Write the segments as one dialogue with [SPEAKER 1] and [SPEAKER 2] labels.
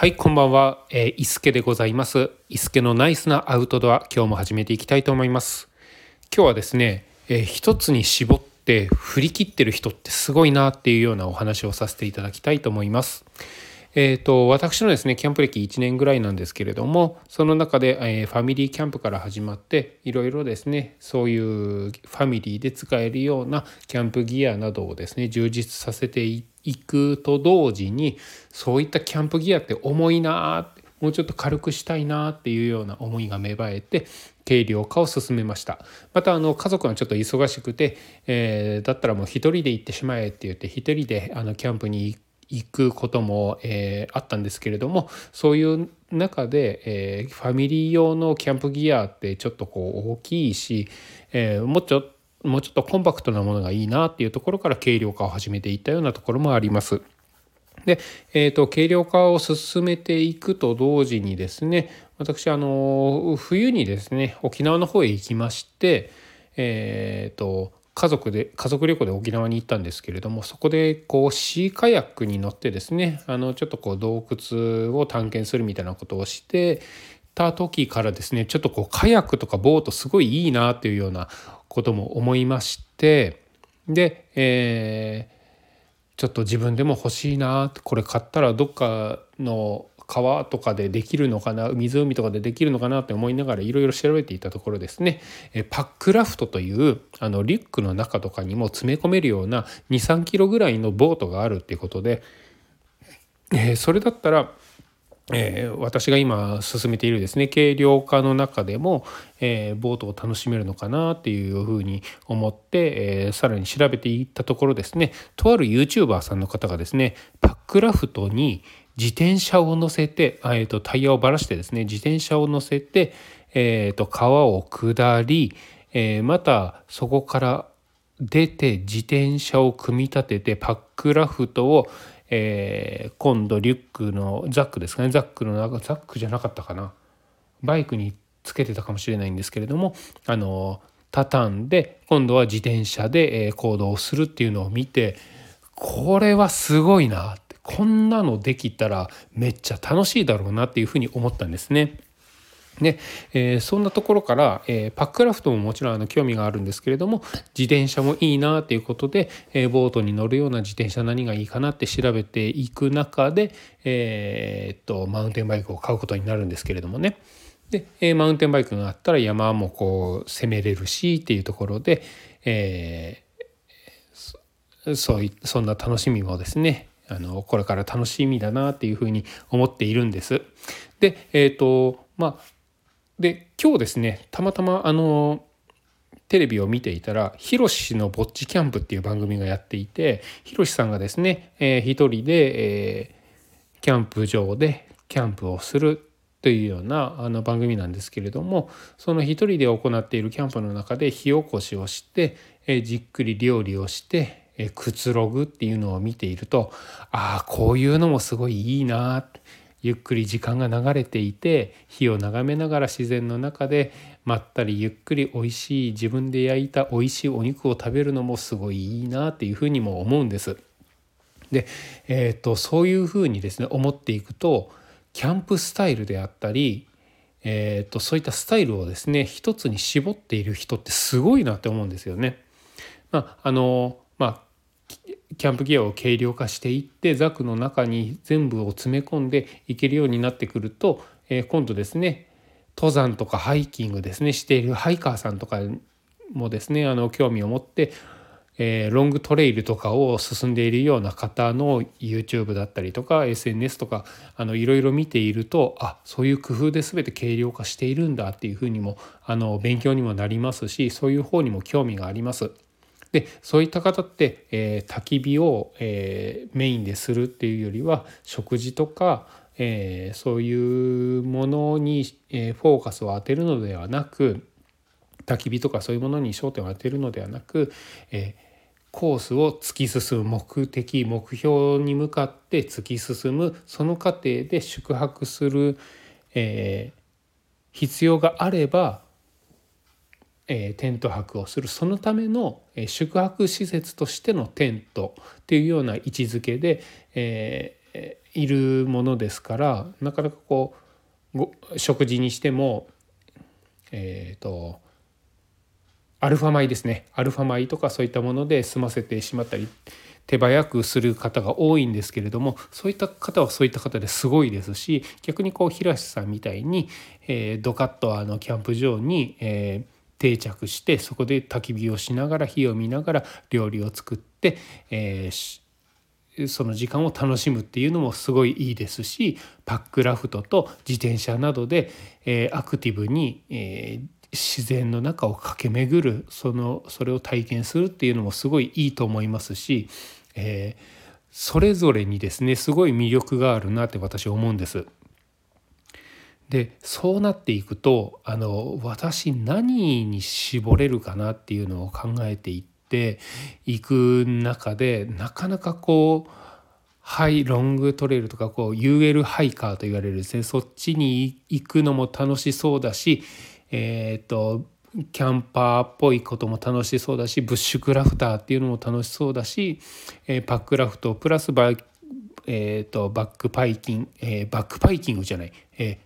[SPEAKER 1] はい、こんばんは。えー、伊助でございます。いすけのナイスなアウトドア、今日も始めていきたいと思います。今日はですね、えー一つに絞って振り切ってる人ってすごいなっていうようなお話をさせていただきたいと思います。えー、と私のですねキャンプ歴1年ぐらいなんですけれどもその中で、えーファミリーキャンプから始まっていろいろですねそういうファミリーで使えるようなキャンプギアなどをですね充実させていくと同時にそういったキャンプギアって重いなーってもうちょっと軽くしたいなっていうような思いが芽生えて軽量化を進めました。またあの家族がちょっと忙しくて、えーだったらもう一人で行ってしまえって言って一人であのキャンプに行く行くことも、えーあったんですけれどもそういう中で、えーファミリー用のキャンプギアってちょっとこう大きいし、えーもうちょもうちょっとコンパクトなものがいいなっていうところから軽量化を始めていったようなところもあります。で、えー、と軽量化を進めていくと同時にですね私あの冬にですね沖縄の方へ行きましてえー、と家族で家族旅行で沖縄に行ったんですけれどもそこでこうシーカヤックに乗ってですねあのちょっとこう洞窟を探検するみたいなことをしてた時からですねちょっとこうカヤックとかボートすごいいいなっていうようなことも思いましてで、えーちょっと自分でも欲しいなこれ買ったらどっかの川とかでできるのかな湖とかでできるのかなって思いながらいろいろ調べていたところですね。パックラフトというあのリュックの中とかにも詰め込めるような23キロぐらいのボートがあるっていうことで、えーそれだったらえー私が今進めているですね軽量化の中でも、えーボートを楽しめるのかなっていうふうに思って、えーさらに調べていったところですねとある YouTuber さんの方がですねパックラフトに自転車を乗せて、えー、とタイヤをばらしてですね自転車を乗せて、えー、と川を下り、えーまたそこから出て自転車を組み立ててパックラフトを、えー今度リュックのザックですかね。ザックの中ザックじゃなかったかな。バイクにつけてたかもしれないんですけれどもあの畳んで今度は自転車で、え行動するっていうのを見てこれはすごいなって。こんなのできたらめっちゃ楽しいだろうなっていうふうに思ったんですね。ねえーそんなところから、えーパックラフトももちろんあの興味があるんですけれども自転車もいいなということで、えーボートに乗るような自転車何がいいかなって調べていく中で、えーっとマウンテンバイクを買うことになるんですけれどもねで、えマウンテンバイクがあったら山もこう攻めれるしっていうところで、えーそういそんな楽しみもですねあのこれから楽しみだなっていうふうに思っているんです。でえっ、とまあで今日ですねたまたまあのテレビを見ていたら「ひろしのぼっちキャンプ」っていう番組がやっていてひろしさんがですね、えー一人で、えーキャンプ場でキャンプをするというようなあの番組なんですけれどもその一人で行っているキャンプの中で火起こしをして、えーじっくり料理をして、えーくつろぐっていうのを見ているとああこういうのもすごいいいなゆっくり時間が流れていて火を眺めながら自然の中でまったりゆっくり美味しい自分で焼いた美味しいお肉を食べるのもすごいいいなっていうふうにも思うんです。で、えー、とそういうふうにですね思っていくとキャンプスタイルであったり、えー、とそういったスタイルをですね一つに絞っている人ってすごいなって思うんですよね。まああのまあキャンプギアを軽量化していってザクの中に全部を詰め込んでいけるようになってくると、えー今度ですね登山とかハイキングですねしているハイカーさんとかもですねあの興味を持って、えーロングトレイルとかを進んでいるような方の YouTube だったりとか SNS とかいろいろ見ているとあそういう工夫で全て軽量化しているんだっていうふうにもあの勉強にもなりますしそういう方にも興味があります。でそういった方って、えー焚き火を、えーメインでするっていうよりは食事とか、えーそういうものに、えフォーカスを当てるのではなく焚き火とかそういうものに焦点を当てるのではなく、えコースを突き進む目的目標に向かって突き進むその過程で宿泊する、え必要があればえーテント泊をする。そのための、えー宿泊施設としてのテントっていうような位置づけで、えーいるものですからなかなかこう食事にしてもえっ、とアルファ米ですね。アルファ米とかそういったもので済ませてしまったり手早くする方が多いんですけれどもそういった方はそういった方ですごいですし逆にこう平瀬さんみたいに、えー、ドカッとあのキャンプ場に、えー、定着してそこで焚き火をしながら火を見ながら料理を作って、えー、その時間を楽しむっていうのもすごいいいですしパックラフトと自転車などで、えー、アクティブに、えー、自然の中を駆け巡るそのそれを体験するっていうのもすごいいいと思いますしえ、それぞれにですねすごい魅力があるなって私は思うんです。でそうなっていくとあの私何に絞れるかなっていうのを考えていっていく中でなかなかこうハイロングトレイルとかこう UL ハイカーと言われるですねそっちに行くのも楽しそうだしえっ、ー、とキャンパーっぽいことも楽しそうだしブッシュクラフターっていうのも楽しそうだし、えー、パックラフトプラスバ,、えーと、バックパイキング、えー、バックパイキングじゃない、えー、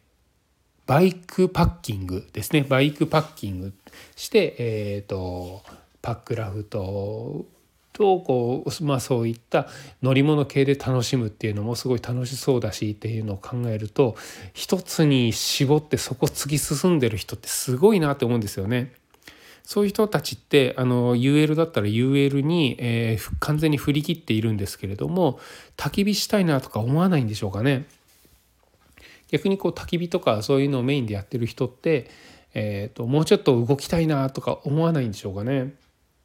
[SPEAKER 1] バイクパッキングですねバイクパッキングして、えーとパックラフトとこう、まあ、そういった乗り物系で楽しむっていうのもすごい楽しそうだしっていうのを考えると一つに絞ってそこ突き進んでる人ってすごいなって思うんですよね。そういう人たちってあの UL だったら UL に、えー、完全に振り切っているんですけれども焚き火したいなとか思わないんでしょうかね。逆にこう焚き火とかそういうのをメインでやってる人って、えーともうちょっと動きたいなとか思わないんでしょうかね。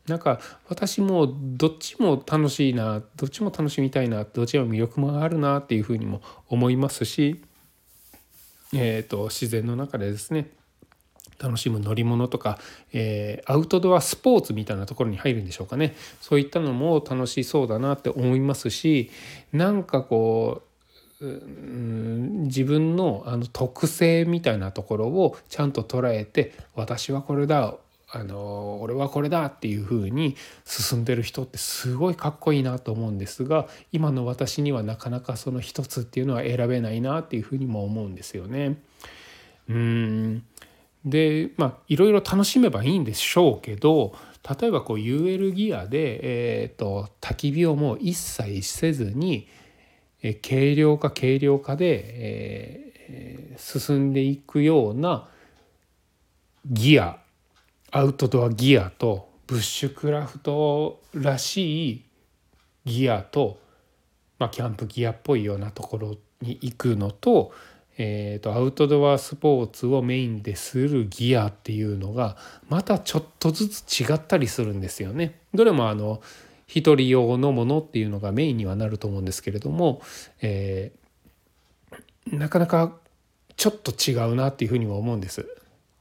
[SPEAKER 1] なんか私もどっちも楽しいなどっちも楽しみたいなどっちも魅力もあるなっていうふうにも思いますし、えーと、自然の中でですね楽しむ乗り物とか、えー、アウトドアスポーツみたいなところに入るんでしょうかねそういったのも楽しそうだなって思いますしなんかこう自分のあの特性みたいなところをちゃんと捉えて私はこれだあの俺はこれだっていう風に進んでる人ってすごいかっこいいなと思うんですが今の私にはなかなかその一つっていうのは選べないなっていう風にも思うんですよね。うんでまあいろいろ楽しめばいいんでしょうけど例えばこう UL ギアで、えーと、焚き火をもう一切せずに、え軽量化軽量化で、えー、進んでいくようなギアアウトドアギアとブッシュクラフトらしいギアと、まあ、キャンプギアっぽいようなところに行くのと,、えーと、アウトドアスポーツをメインでするギアっていうのがまたちょっとずつ違ったりするんですよね。どれもあの一人用のものっていうのがメインにはなると思うんですけれども、えー、なかなかちょっと違うなっていうふうにも思うんです。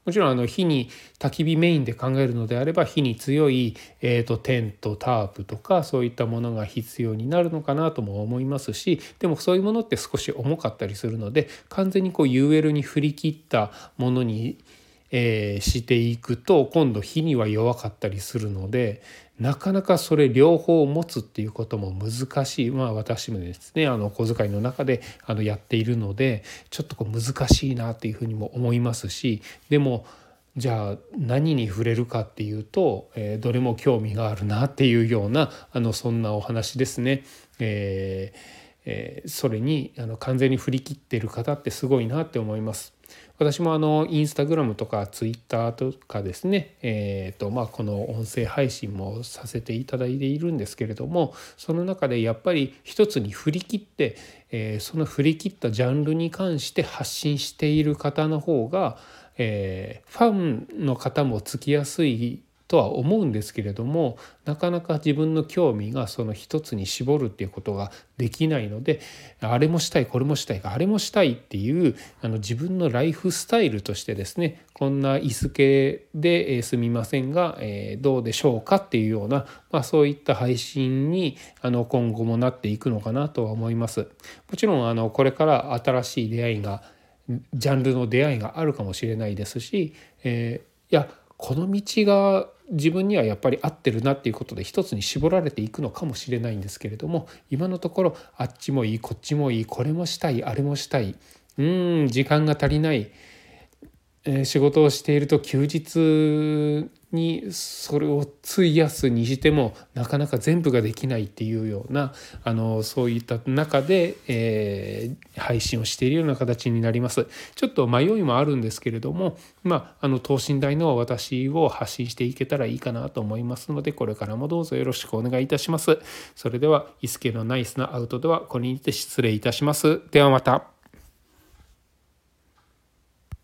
[SPEAKER 1] もちろんあの火に焚き火メインで考えるのであれば火に強い、えーと、テントタープとかそういったものが必要になるのかなとも思いますしでもそういうものって少し重かったりするので完全にこう UL に振り切ったものに、えー、していくと今度火には弱かったりするのでなかなかそれ両方持つっていうことも難しいまあ私もですねあの小遣いの中であのやっているのでちょっとこう難しいなっていうふうにも思いますしでもじゃあ何に触れるかっていうと、えー、どれも興味があるなっていうようなあのそんなお話ですね。えーえー、それにあの完全に振り切ってる方ってすごいなって思います。私もあのインスタグラムとかツイッターとかですね、えーとまあ、この音声配信もさせていただいているんですけれどもその中でやっぱり一つに振り切って、えー、その振り切ったジャンルに関して発信している方の方が、えー、ファンの方もつきやすいとは思うんですけれどもなかなか自分の興味がその一つに絞るっていうことができないのであれもしたいこれもしたいあれもしたいっていうあの自分のライフスタイルとしてですねこんな椅子系で、え、すみませんが、えー、どうでしょうかっていうような、まあ、そういった配信にあの今後もなっていくのかなとは思います。もちろんあのこれから新しい出会いがジャンルの出会いがあるかもしれないですし、えー、いやこの道が自分にはやっぱり合ってるなっていうことで一つに絞られていくのかもしれないんですけれども今のところあっちもいいこっちもいいこれもしたいあれもしたいうん時間が足りない、仕事をしていると休日にそれを費やすにしてもなかなか全部ができないっていうようなあのそういった中で、えー、配信をしているような形になります。ちょっと迷いもあるんですけれども、まあ、あの等身大の私を発信していけたらいいかなと思いますのでこれからもどうぞよろしくお願いいたします。それでは伊助のナイスなアウトドアこれにて失礼いたします。ではまた。